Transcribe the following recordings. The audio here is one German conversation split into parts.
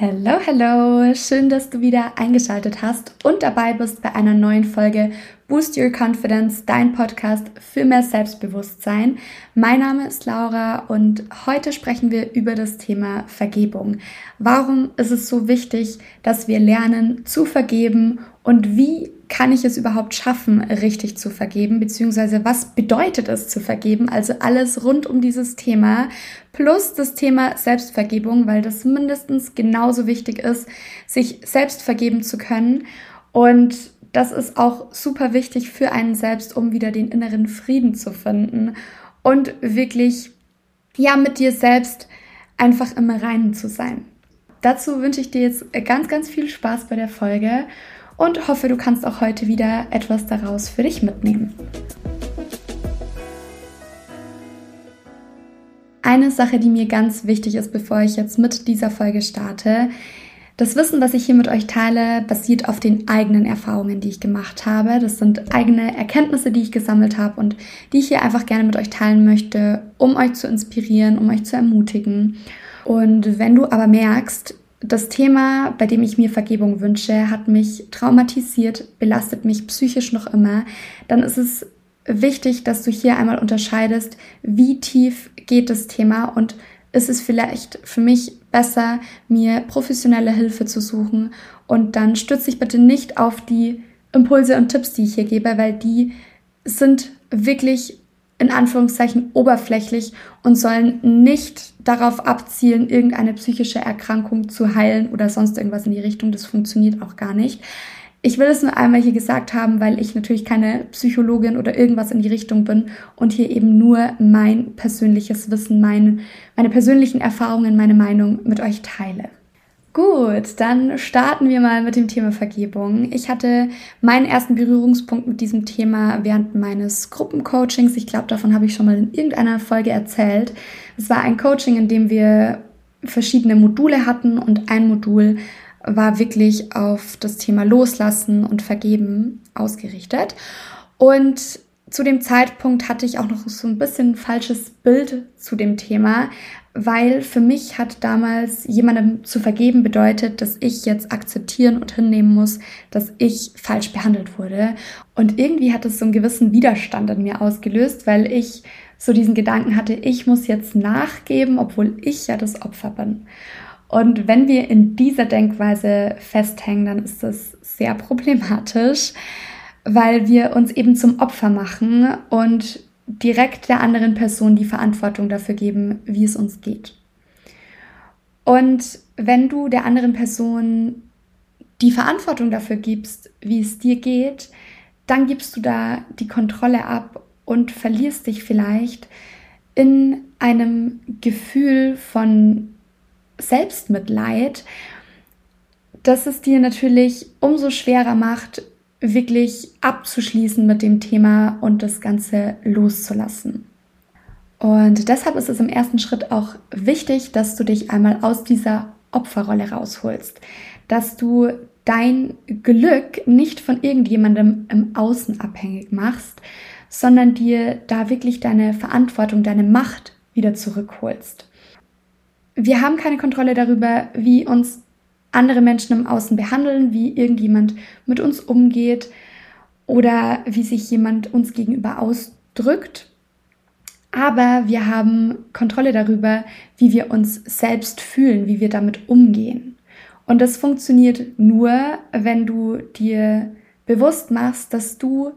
Hallo, hallo! Schön, dass du wieder eingeschaltet hast und dabei bist bei einer neuen Folge Boost Your Confidence, dein Podcast für mehr Selbstbewusstsein. Mein Name ist Laura und heute sprechen wir über das Thema Vergebung. Warum ist es so wichtig, dass wir lernen zu vergeben und wie kann ich es überhaupt schaffen, richtig zu vergeben, beziehungsweise was bedeutet es zu vergeben? Also alles rund um dieses Thema plus das Thema Selbstvergebung, weil das mindestens genauso wichtig ist, sich selbst vergeben zu können und das ist auch super wichtig für einen selbst, um wieder den inneren Frieden zu finden und wirklich, ja, mit dir selbst einfach im Reinen zu sein. Dazu wünsche ich dir jetzt ganz, ganz viel Spaß bei der Folge und hoffe, du kannst auch heute wieder etwas daraus für dich mitnehmen. Eine Sache, die mir ganz wichtig ist, bevor ich jetzt mit dieser Folge starte, das Wissen, was ich hier mit euch teile, basiert auf den eigenen Erfahrungen, die ich gemacht habe. Das sind eigene Erkenntnisse, die ich gesammelt habe und die ich hier einfach gerne mit euch teilen möchte, um euch zu inspirieren, um euch zu ermutigen. Und wenn du aber merkst, das Thema, bei dem ich mir Vergebung wünsche, hat mich traumatisiert, belastet mich psychisch noch immer, dann ist es wichtig, dass du hier einmal unterscheidest, wie tief geht das Thema und ist es vielleicht für mich besser, mir professionelle Hilfe zu suchen. Und dann stütze ich bitte nicht auf die Impulse und Tipps, die ich hier gebe, weil die sind wirklich in Anführungszeichen oberflächlich und sollen nicht darauf abzielen, irgendeine psychische Erkrankung zu heilen oder sonst irgendwas in die Richtung. Das funktioniert auch gar nicht. Ich will es nur einmal hier gesagt haben, weil ich natürlich keine Psychologin oder irgendwas in die Richtung bin und hier eben nur mein persönliches Wissen, mein, meine persönlichen Erfahrungen, meine Meinung mit euch teile. Gut, dann starten wir mal mit dem Thema Vergebung. Ich hatte meinen ersten Berührungspunkt mit diesem Thema während meines Gruppencoachings. Ich glaube, davon habe ich schon mal in irgendeiner Folge erzählt. Es war ein Coaching, in dem wir verschiedene Module hatten und ein Modul war wirklich auf das Thema Loslassen und Vergeben ausgerichtet. Und zu dem Zeitpunkt hatte ich auch noch so ein bisschen ein falsches Bild zu dem Thema, weil für mich hat damals jemandem zu vergeben bedeutet, dass ich jetzt akzeptieren und hinnehmen muss, dass ich falsch behandelt wurde. Und irgendwie hat es so einen gewissen Widerstand in mir ausgelöst, weil ich so diesen Gedanken hatte, ich muss jetzt nachgeben, obwohl ich ja das Opfer bin. Und wenn wir in dieser Denkweise festhängen, dann ist das sehr problematisch, weil wir uns eben zum Opfer machen und direkt der anderen Person die Verantwortung dafür geben, wie es uns geht. Und wenn du der anderen Person die Verantwortung dafür gibst, wie es dir geht, dann gibst du da die Kontrolle ab und verlierst dich vielleicht in einem Gefühl von Selbstmitleid, dass es dir natürlich umso schwerer macht, wirklich abzuschließen mit dem Thema und das Ganze loszulassen. Und deshalb ist es im ersten Schritt auch wichtig, dass du dich einmal aus dieser Opferrolle rausholst, dass du dein Glück nicht von irgendjemandem im Außen abhängig machst, sondern dir da wirklich deine Verantwortung, deine Macht wieder zurückholst wir haben keine Kontrolle darüber, wie uns andere Menschen im Außen behandeln, wie irgendjemand mit uns umgeht oder wie sich jemand uns gegenüber ausdrückt. Aber wir haben Kontrolle darüber, wie wir uns selbst fühlen, wie wir damit umgehen. Und das funktioniert nur, wenn du dir bewusst machst, dass du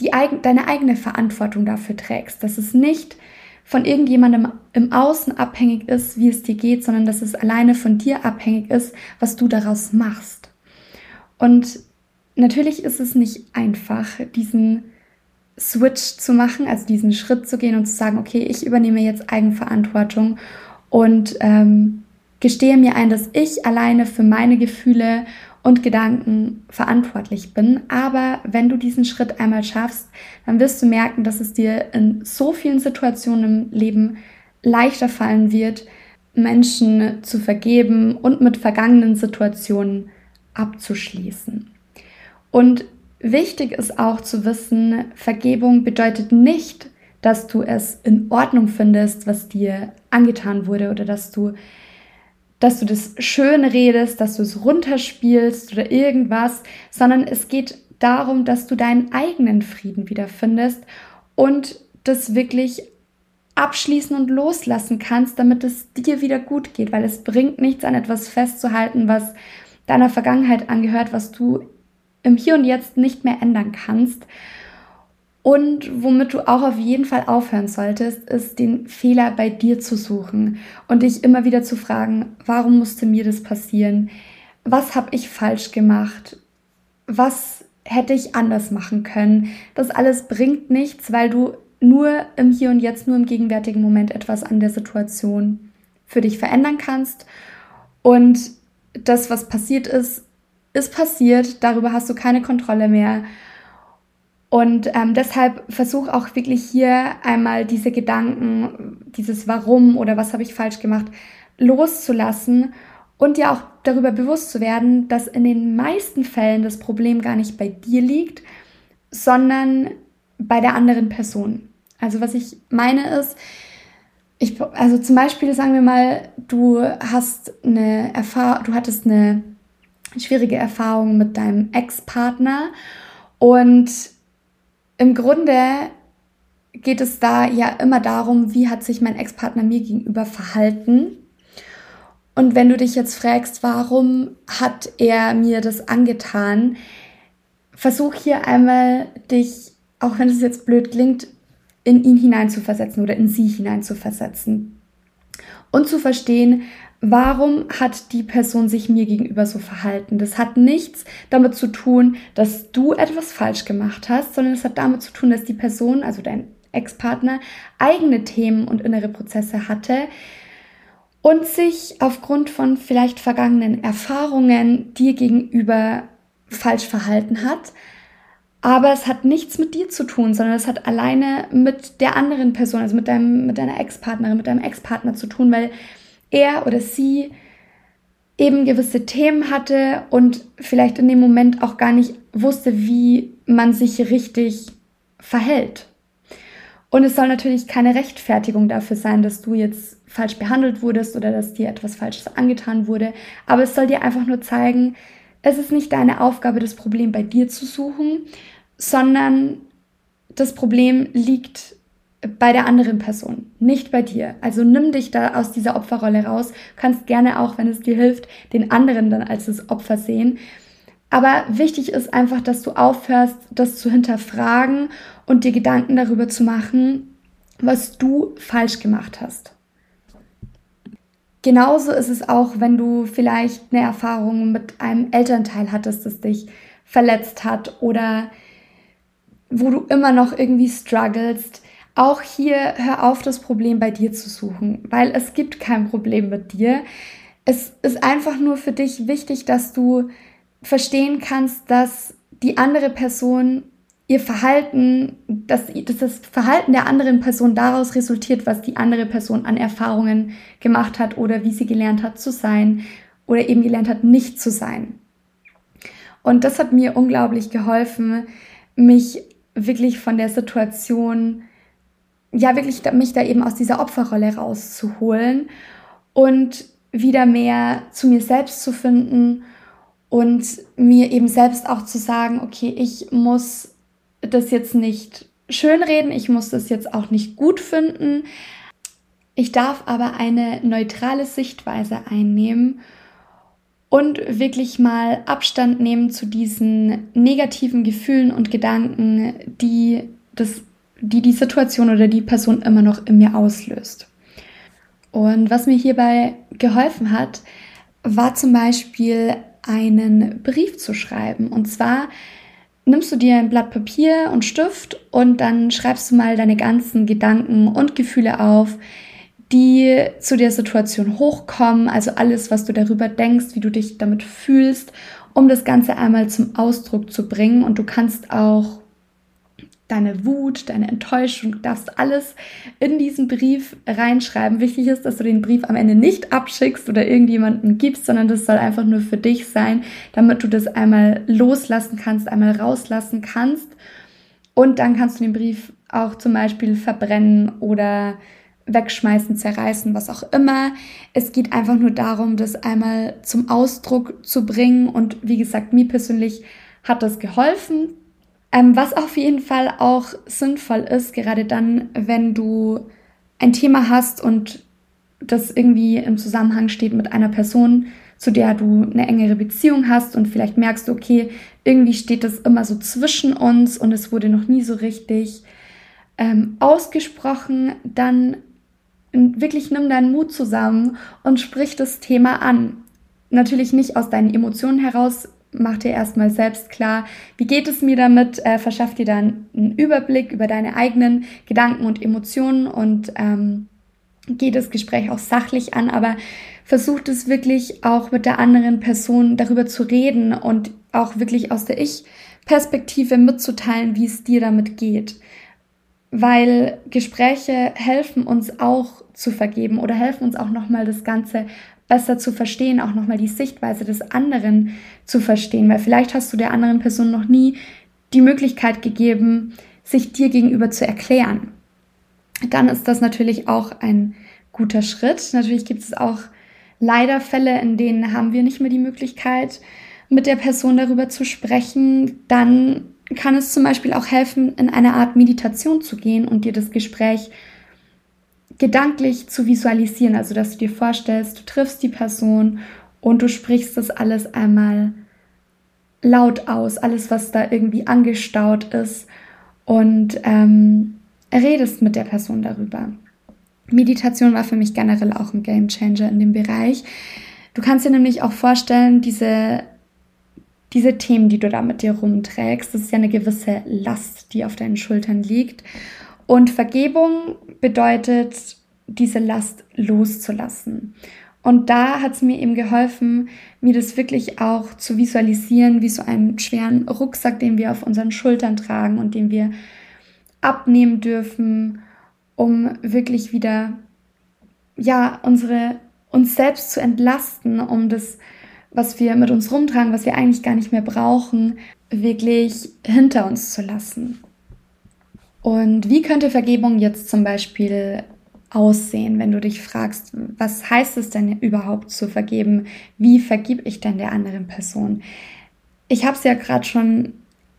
die, deine eigene Verantwortung dafür trägst, dass es nicht von irgendjemandem im Außen abhängig ist, wie es dir geht, sondern dass es alleine von dir abhängig ist, was du daraus machst. Und natürlich ist es nicht einfach, diesen Switch zu machen, also diesen Schritt zu gehen und zu sagen, okay, ich übernehme jetzt Eigenverantwortung und ähm, gestehe mir ein, dass ich alleine für meine Gefühle und Gedanken verantwortlich bin. Aber wenn du diesen Schritt einmal schaffst, dann wirst du merken, dass es dir in so vielen Situationen im Leben leichter fallen wird, Menschen zu vergeben und mit vergangenen Situationen abzuschließen. Und wichtig ist auch zu wissen, Vergebung bedeutet nicht, dass du es in Ordnung findest, was dir angetan wurde oder dass du dass du das schön redest, dass du es runterspielst oder irgendwas, sondern es geht darum, dass du deinen eigenen Frieden wiederfindest und das wirklich abschließen und loslassen kannst, damit es dir wieder gut geht, weil es bringt nichts an etwas festzuhalten, was deiner Vergangenheit angehört, was du im Hier und Jetzt nicht mehr ändern kannst. Und womit du auch auf jeden Fall aufhören solltest, ist den Fehler bei dir zu suchen und dich immer wieder zu fragen, warum musste mir das passieren? Was habe ich falsch gemacht? Was hätte ich anders machen können? Das alles bringt nichts, weil du nur im Hier und Jetzt, nur im gegenwärtigen Moment etwas an der Situation für dich verändern kannst. Und das, was passiert ist, ist passiert. Darüber hast du keine Kontrolle mehr. Und ähm, deshalb versuch auch wirklich hier einmal diese Gedanken, dieses Warum oder was habe ich falsch gemacht, loszulassen und dir auch darüber bewusst zu werden, dass in den meisten Fällen das Problem gar nicht bei dir liegt, sondern bei der anderen Person. Also was ich meine ist, ich, also zum Beispiel sagen wir mal, du hast eine Erfahrung, du hattest eine schwierige Erfahrung mit deinem Ex-Partner und im Grunde geht es da ja immer darum, wie hat sich mein Ex-Partner mir gegenüber verhalten. Und wenn du dich jetzt fragst, warum hat er mir das angetan, versuch hier einmal dich, auch wenn es jetzt blöd klingt, in ihn hineinzuversetzen oder in sie hineinzuversetzen. Und zu verstehen, warum hat die Person sich mir gegenüber so verhalten? Das hat nichts damit zu tun, dass du etwas falsch gemacht hast, sondern es hat damit zu tun, dass die Person, also dein Ex-Partner, eigene Themen und innere Prozesse hatte und sich aufgrund von vielleicht vergangenen Erfahrungen dir gegenüber falsch verhalten hat. Aber es hat nichts mit dir zu tun, sondern es hat alleine mit der anderen Person, also mit, deinem, mit deiner Ex-Partnerin, mit deinem Ex-Partner zu tun, weil er oder sie eben gewisse Themen hatte und vielleicht in dem Moment auch gar nicht wusste, wie man sich richtig verhält. Und es soll natürlich keine Rechtfertigung dafür sein, dass du jetzt falsch behandelt wurdest oder dass dir etwas Falsches angetan wurde, aber es soll dir einfach nur zeigen, es ist nicht deine Aufgabe, das Problem bei dir zu suchen, sondern das Problem liegt bei der anderen Person, nicht bei dir. Also nimm dich da aus dieser Opferrolle raus. Kannst gerne auch, wenn es dir hilft, den anderen dann als das Opfer sehen. Aber wichtig ist einfach, dass du aufhörst, das zu hinterfragen und dir Gedanken darüber zu machen, was du falsch gemacht hast. Genauso ist es auch, wenn du vielleicht eine Erfahrung mit einem Elternteil hattest, das dich verletzt hat oder wo du immer noch irgendwie strugglest auch hier hör auf, das Problem bei dir zu suchen, weil es gibt kein Problem mit dir. Es ist einfach nur für dich wichtig, dass du verstehen kannst, dass die andere Person ihr Verhalten, dass, dass das Verhalten der anderen Person daraus resultiert, was die andere Person an Erfahrungen gemacht hat oder wie sie gelernt hat zu sein oder eben gelernt hat, nicht zu sein. Und das hat mir unglaublich geholfen, mich wirklich von der Situation ja, wirklich mich da eben aus dieser Opferrolle rauszuholen und wieder mehr zu mir selbst zu finden und mir eben selbst auch zu sagen, okay, ich muss das jetzt nicht schönreden, ich muss das jetzt auch nicht gut finden. Ich darf aber eine neutrale Sichtweise einnehmen und wirklich mal Abstand nehmen zu diesen negativen Gefühlen und Gedanken, die das die die Situation oder die Person immer noch in mir auslöst. Und was mir hierbei geholfen hat, war zum Beispiel einen Brief zu schreiben. Und zwar nimmst du dir ein Blatt Papier und Stift und dann schreibst du mal deine ganzen Gedanken und Gefühle auf, die zu der Situation hochkommen, also alles, was du darüber denkst, wie du dich damit fühlst, um das Ganze einmal zum Ausdruck zu bringen. Und du kannst auch deine Wut, deine Enttäuschung, du darfst alles in diesen Brief reinschreiben. Wichtig ist, dass du den Brief am Ende nicht abschickst oder irgendjemanden gibst, sondern das soll einfach nur für dich sein, damit du das einmal loslassen kannst, einmal rauslassen kannst. Und dann kannst du den Brief auch zum Beispiel verbrennen oder wegschmeißen, zerreißen, was auch immer. Es geht einfach nur darum, das einmal zum Ausdruck zu bringen. Und wie gesagt, mir persönlich hat das geholfen, ähm, was auf jeden Fall auch sinnvoll ist, gerade dann, wenn du ein Thema hast und das irgendwie im Zusammenhang steht mit einer Person, zu der du eine engere Beziehung hast und vielleicht merkst, okay, irgendwie steht das immer so zwischen uns und es wurde noch nie so richtig ähm, ausgesprochen, dann wirklich nimm deinen Mut zusammen und sprich das Thema an. Natürlich nicht aus deinen Emotionen heraus, mach dir erstmal selbst klar, wie geht es mir damit, äh, verschaff dir dann einen Überblick über deine eigenen Gedanken und Emotionen und ähm, geh das Gespräch auch sachlich an, aber versuch es wirklich auch mit der anderen Person darüber zu reden und auch wirklich aus der Ich-Perspektive mitzuteilen, wie es dir damit geht. Weil Gespräche helfen uns auch zu vergeben oder helfen uns auch nochmal das Ganze besser zu verstehen, auch nochmal die Sichtweise des anderen zu verstehen, weil vielleicht hast du der anderen Person noch nie die Möglichkeit gegeben, sich dir gegenüber zu erklären. Dann ist das natürlich auch ein guter Schritt. Natürlich gibt es auch leider Fälle, in denen haben wir nicht mehr die Möglichkeit, mit der Person darüber zu sprechen. Dann kann es zum Beispiel auch helfen, in eine Art Meditation zu gehen und dir das Gespräch gedanklich zu visualisieren, also dass du dir vorstellst, du triffst die Person und du sprichst das alles einmal laut aus, alles, was da irgendwie angestaut ist und ähm, redest mit der Person darüber. Meditation war für mich generell auch ein Game Changer in dem Bereich. Du kannst dir nämlich auch vorstellen, diese, diese Themen, die du da mit dir rumträgst, das ist ja eine gewisse Last, die auf deinen Schultern liegt. Und Vergebung bedeutet, diese Last loszulassen. Und da hat es mir eben geholfen, mir das wirklich auch zu visualisieren, wie so einen schweren Rucksack, den wir auf unseren Schultern tragen und den wir abnehmen dürfen, um wirklich wieder, ja, unsere, uns selbst zu entlasten, um das, was wir mit uns rumtragen, was wir eigentlich gar nicht mehr brauchen, wirklich hinter uns zu lassen. Und wie könnte Vergebung jetzt zum Beispiel aussehen, wenn du dich fragst, was heißt es denn überhaupt zu vergeben? Wie vergib ich denn der anderen Person? Ich habe es ja gerade schon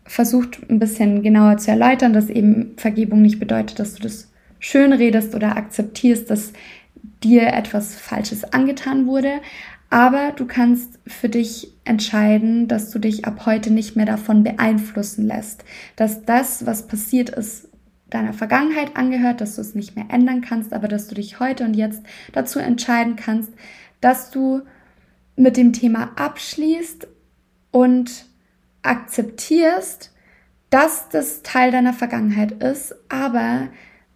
versucht, ein bisschen genauer zu erläutern, dass eben Vergebung nicht bedeutet, dass du das schön redest oder akzeptierst, dass dir etwas Falsches angetan wurde. Aber du kannst für dich entscheiden, dass du dich ab heute nicht mehr davon beeinflussen lässt, dass das, was passiert ist, deiner Vergangenheit angehört, dass du es nicht mehr ändern kannst, aber dass du dich heute und jetzt dazu entscheiden kannst, dass du mit dem Thema abschließt und akzeptierst, dass das Teil deiner Vergangenheit ist, aber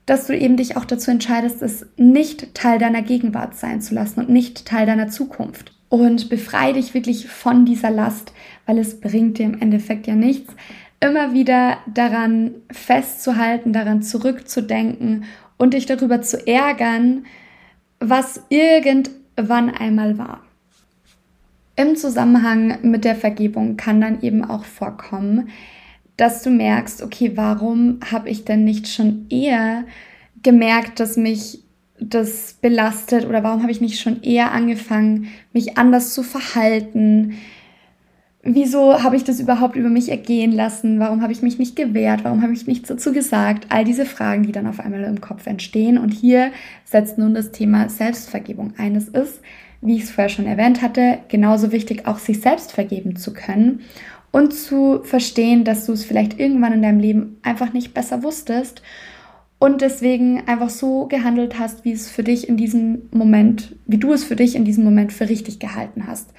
dass du eben dich auch dazu entscheidest, es nicht Teil deiner Gegenwart sein zu lassen und nicht Teil deiner Zukunft. Und befreie dich wirklich von dieser Last, weil es bringt dir im Endeffekt ja nichts, immer wieder daran festzuhalten, daran zurückzudenken und dich darüber zu ärgern, was irgendwann einmal war. Im Zusammenhang mit der Vergebung kann dann eben auch vorkommen, dass du merkst, okay, warum habe ich denn nicht schon eher gemerkt, dass mich das belastet oder warum habe ich nicht schon eher angefangen, mich anders zu verhalten? Wieso habe ich das überhaupt über mich ergehen lassen? Warum habe ich mich nicht gewehrt? Warum habe ich nichts dazu gesagt? All diese Fragen, die dann auf einmal im Kopf entstehen. Und hier setzt nun das Thema Selbstvergebung ein. Es ist, wie ich es vorher schon erwähnt hatte, genauso wichtig, auch sich selbst vergeben zu können und zu verstehen, dass du es vielleicht irgendwann in deinem Leben einfach nicht besser wusstest und deswegen einfach so gehandelt hast, wie es für dich in diesem Moment, wie du es für dich in diesem Moment für richtig gehalten hast.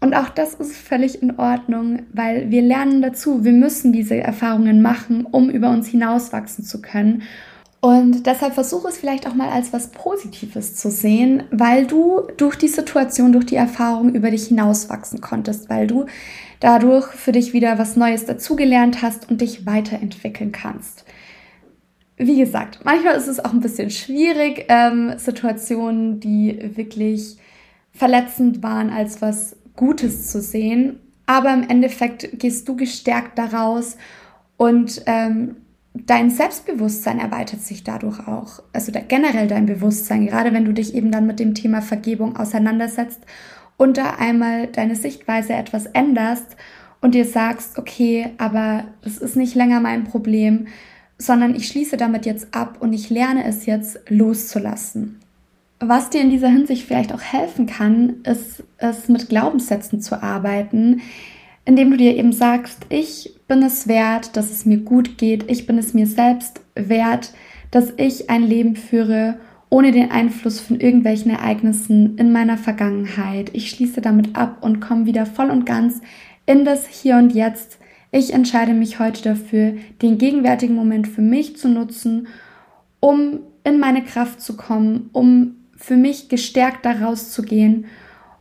Und auch das ist völlig in Ordnung, weil wir lernen dazu. Wir müssen diese Erfahrungen machen, um über uns hinauswachsen zu können. Und deshalb versuche es vielleicht auch mal als was Positives zu sehen, weil du durch die Situation, durch die Erfahrung über dich hinauswachsen konntest, weil du dadurch für dich wieder was Neues dazugelernt hast und dich weiterentwickeln kannst. Wie gesagt, manchmal ist es auch ein bisschen schwierig, ähm, Situationen, die wirklich verletzend waren, als was Gutes zu sehen. Aber im Endeffekt gehst du gestärkt daraus und ähm, dein Selbstbewusstsein erweitert sich dadurch auch. Also generell dein Bewusstsein, gerade wenn du dich eben dann mit dem Thema Vergebung auseinandersetzt und da einmal deine Sichtweise etwas änderst und dir sagst, okay, aber das ist nicht länger mein Problem, sondern ich schließe damit jetzt ab und ich lerne es jetzt loszulassen. Was dir in dieser Hinsicht vielleicht auch helfen kann, ist es mit Glaubenssätzen zu arbeiten, indem du dir eben sagst, ich bin es wert, dass es mir gut geht, ich bin es mir selbst wert, dass ich ein Leben führe ohne den Einfluss von irgendwelchen Ereignissen in meiner Vergangenheit. Ich schließe damit ab und komme wieder voll und ganz in das Hier und Jetzt. Ich entscheide mich heute dafür, den gegenwärtigen Moment für mich zu nutzen, um in meine Kraft zu kommen, um für mich gestärkt daraus zu gehen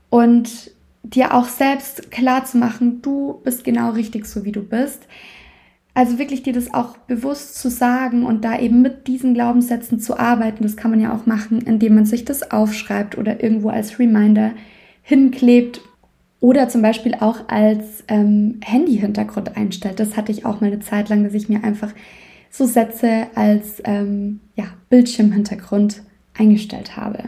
und dir auch selbst klar zu machen, du bist genau richtig so, wie du bist. Also wirklich dir das auch bewusst zu sagen und da eben mit diesen Glaubenssätzen zu arbeiten, das kann man ja auch machen, indem man sich das aufschreibt oder irgendwo als Reminder hinklebt oder zum Beispiel auch als ähm, Handy-Hintergrund einstellt. Das hatte ich auch mal eine Zeit lang, dass ich mir einfach so Sätze als ähm, ja, Bildschirmhintergrund eingestellt habe.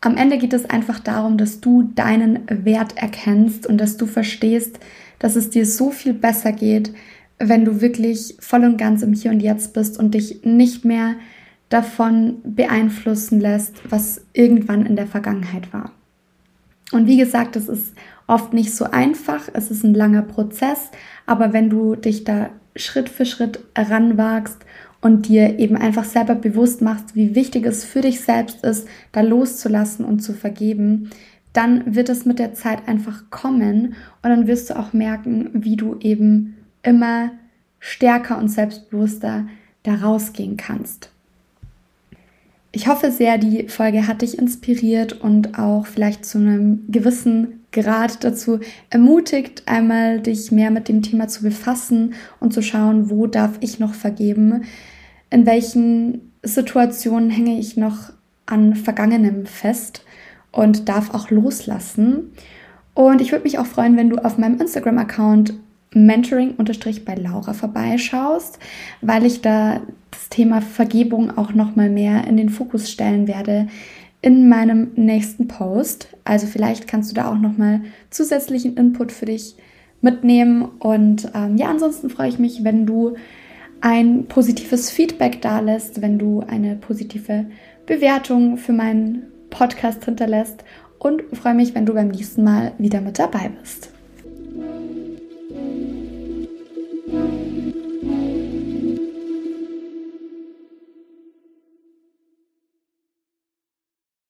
Am Ende geht es einfach darum, dass du deinen Wert erkennst und dass du verstehst, dass es dir so viel besser geht, wenn du wirklich voll und ganz im Hier und Jetzt bist und dich nicht mehr davon beeinflussen lässt, was irgendwann in der Vergangenheit war. Und wie gesagt, es ist oft nicht so einfach, es ist ein langer Prozess, aber wenn du dich da Schritt für Schritt ranwagst und dir eben einfach selber bewusst machst, wie wichtig es für dich selbst ist, da loszulassen und zu vergeben, dann wird es mit der Zeit einfach kommen und dann wirst du auch merken, wie du eben immer stärker und selbstbewusster da rausgehen kannst. Ich hoffe sehr, die Folge hat dich inspiriert und auch vielleicht zu einem gewissen Grad dazu ermutigt, einmal dich mehr mit dem Thema zu befassen und zu schauen, wo darf ich noch vergeben, in welchen Situationen hänge ich noch an Vergangenem fest und darf auch loslassen. Und ich würde mich auch freuen, wenn du auf meinem Instagram-Account Mentoring bei Laura vorbeischaust, weil ich da das Thema Vergebung auch noch mal mehr in den Fokus stellen werde in meinem nächsten Post. Also vielleicht kannst du da auch noch mal zusätzlichen Input für dich mitnehmen und ähm, ja, ansonsten freue ich mich, wenn du ein positives Feedback da lässt, wenn du eine positive Bewertung für meinen Podcast hinterlässt und freue mich, wenn du beim nächsten Mal wieder mit dabei bist.